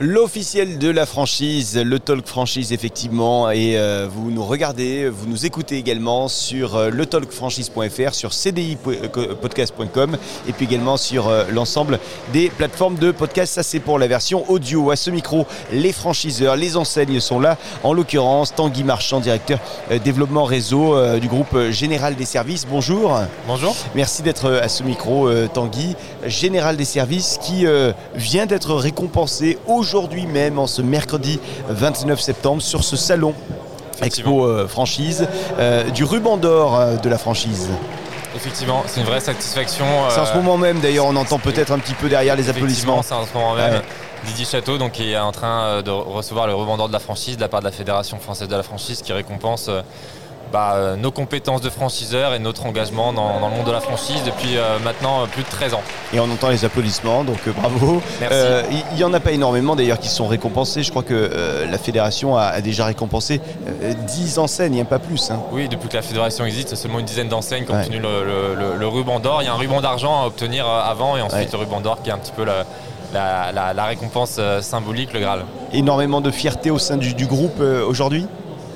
L'officiel de la franchise, le Talk Franchise effectivement, et euh, vous nous regardez, vous nous écoutez également sur euh, letalkfranchise.fr, sur cdipodcast.com et puis également sur euh, l'ensemble des plateformes de podcast. Ça c'est pour la version audio. À ce micro, les franchiseurs, les enseignes sont là. En l'occurrence, Tanguy Marchand, directeur euh, développement réseau euh, du groupe Général des Services. Bonjour. Bonjour. Merci d'être à ce micro, euh, Tanguy. Général des Services qui euh, vient d'être récompensé aujourd'hui même, en ce mercredi 29 septembre, sur ce salon Expo euh, franchise, euh, du ruban d'or euh, de la franchise. Effectivement, c'est une vraie satisfaction. C'est en ce moment même, d'ailleurs, on entend peut-être un petit peu derrière les applaudissements. C'est en ce moment même. Ouais. Didier Château, donc, qui est en train de recevoir le revendeur de la franchise de la part de la Fédération française de la franchise, qui récompense bah, euh, nos compétences de franchiseur et notre engagement dans, dans le monde de la franchise depuis euh, maintenant euh, plus de 13 ans. Et on entend les applaudissements, donc euh, bravo. Euh, Il n'y en a pas énormément d'ailleurs qui sont récompensés. Je crois que la fédération a, a déjà récompensé euh, 10 enseignes, pas plus. hein. Oui, depuis que la fédération existe, c'est seulement une dizaine d'enseignes qui ont Ouais. obtenu le, le- le- le ruban d'or. Il y a un ruban d'argent à obtenir avant et ensuite Ouais. le ruban d'or qui est un petit peu la, la- la- la récompense symbolique, le Graal. Énormément de fierté au sein du, du groupe aujourd'hui?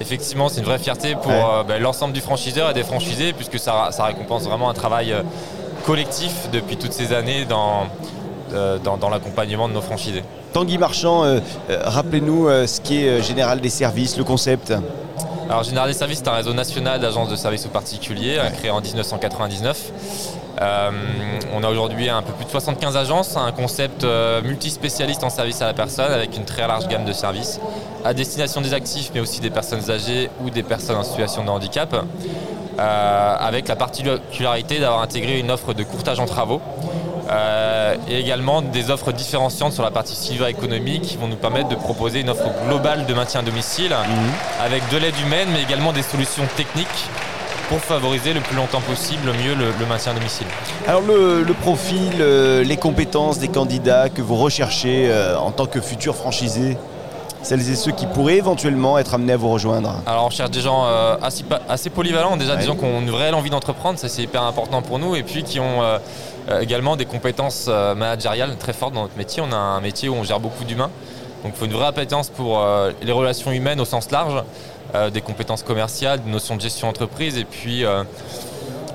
Effectivement, c'est une vraie fierté pour Ouais. euh, ben, l'ensemble du franchiseur et des franchisés, puisque ça, ça récompense vraiment un travail euh, collectif depuis toutes ces années dans, euh, dans, dans l'accompagnement de nos franchisés. Tanguy Marchand, rappelez-nous ce qui est euh, Général des Services, le concept. Alors Général des Services, c'est un réseau national d'agences de services aux particuliers, euh, créé en 1999. Euh, on a aujourd'hui un peu plus de 75 agences, un concept euh, multispécialiste en service à la personne avec une très large gamme de services à destination des actifs mais aussi des personnes âgées ou des personnes en situation de handicap. euh, avec la particularité d'avoir intégré une offre de courtage en travaux euh, et également des offres différenciantes sur la partie silver-économique qui vont nous permettre de proposer une offre globale de maintien à domicile avec de l'aide humaine mais également des solutions techniques pour favoriser le plus longtemps possible, le mieux, le, le maintien à domicile. Alors le, le profil, euh, les compétences des candidats que vous recherchez euh, en tant que futurs franchisés, celles et ceux qui pourraient éventuellement être amenés à vous rejoindre. Alors on cherche des gens euh, assez, polyvalents, déjà Ouais. des gens qui ont une réelle envie d'entreprendre, ça c'est hyper important pour nous, et puis qui ont euh, euh, également des compétences managériales très fortes dans notre métier. On a un métier où on gère beaucoup d'humains, donc il faut une vraie appétence pour les relations humaines au sens large, des compétences commerciales, des notions de gestion d'entreprise, et puis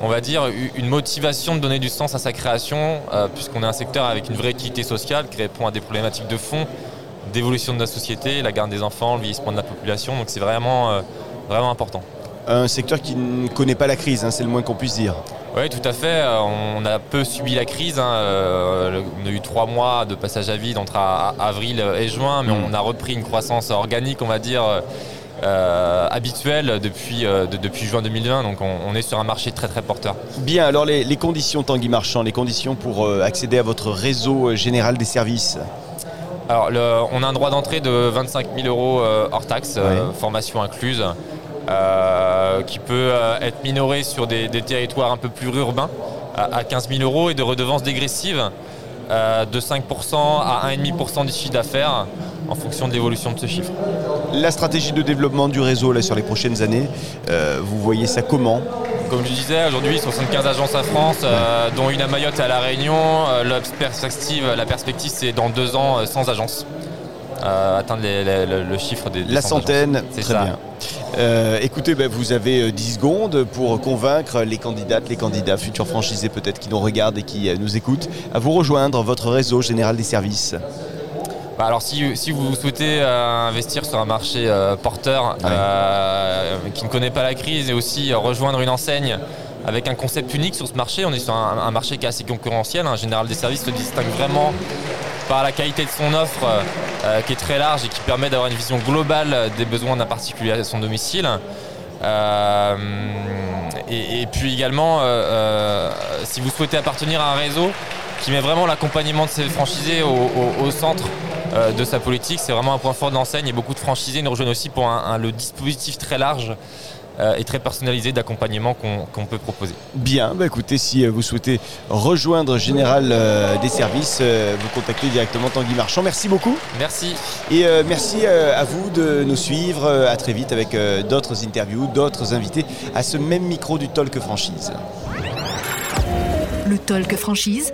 on va dire une motivation de donner du sens à sa création, euh, puisqu'on est un secteur avec une vraie équité sociale qui répond à des problématiques de fond, d'évolution de la société, la garde des enfants, le vieillissement de la population, donc c'est vraiment, euh, vraiment important. Un secteur qui ne connaît pas la crise, hein, c'est le moins qu'on puisse dire. Oui, tout à fait. Euh, On a peu subi la crise. hein. Euh, On a eu trois mois de passage à vide entre avril et juin, mais Mm. on a repris une croissance organique, on va dire, euh, habituelle depuis, euh, de- depuis juin 2020. Donc on, on est sur un marché très très porteur. Bien, alors les, les conditions Tanguy Marchand, les conditions pour accéder à votre réseau général des services? Alors, le- on a un droit d'entrée de 25 000 euros euh, hors taxe, euh, formation incluse, euh, qui peut être minoré sur des, des territoires un peu plus urbains à, à 15 000 euros et de redevances dégressives de 5% à 1,5% du chiffre d'affaires en fonction de l'évolution de ce chiffre. La stratégie de développement du réseau là, sur les prochaines années, euh, vous voyez ça comment? Comme je disais, aujourd'hui 75 agences en France, euh, dont une à Mayotte et à La Réunion. Euh, la perspective, la perspective c'est dans deux ans euh, 100 agences. Euh, atteindre les- les- le, le chiffre des, des La 100 centaine. C'est très ça. bien. Euh, écoutez, ben, vous avez euh, 10 secondes pour convaincre les candidates, les candidats, futurs franchisés peut-être qui nous regardent et qui nous écoutent, à vous rejoindre votre réseau général des services. Bah alors si, si vous souhaitez euh, investir sur un marché euh, porteur euh, qui ne connaît pas la crise et aussi rejoindre une enseigne avec un concept unique sur ce marché, on est sur un, un marché qui est assez concurrentiel. Un général des services se distingue vraiment par la qualité de son offre qui est très large et qui permet d'avoir une vision globale des besoins d'un particulier à son domicile. Et, et puis également, si vous souhaitez appartenir à un réseau qui met vraiment l'accompagnement de ses franchisés au, au- au centre euh, de sa politique, c'est vraiment un point fort de l'enseigne et beaucoup de franchisés nous rejoignent aussi pour un- un- le dispositif très large euh, et très personnalisé d'accompagnement qu'on peut proposer. Bien, bah écoutez, si euh, vous souhaitez rejoindre Général euh, des services, euh, vous contactez directement Tanguy Marchand. Merci beaucoup. Merci. Et euh, merci à vous de nous suivre. À très vite avec d'autres interviews, d'autres invités à ce même micro du Talk Franchise. Le talk franchise. Le talk franchise.